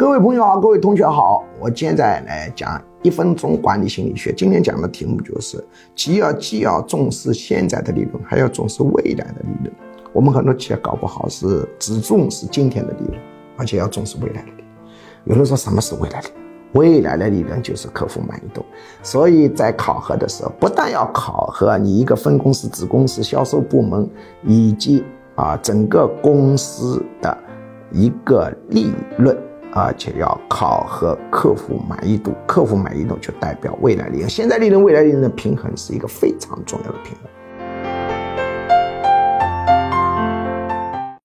各位朋友好，各位同学好，我现在来讲一分钟管理心理学。今天讲的题目就是，既要既要重视现在的利润，还要重视未来的利润。我们很多企业搞不好是只重视今天的利润，而且要重视未来的利润。有人说什么是未来的？未来的利润就是客户满意度。所以在考核的时候，不但要考核你一个分公司、子公司、销售部门以及啊整个公司的一个利润。而且要考核客户满意度，客户满意度就代表未来利润。现在利润、未来利润的平衡是一个非常重要的平衡。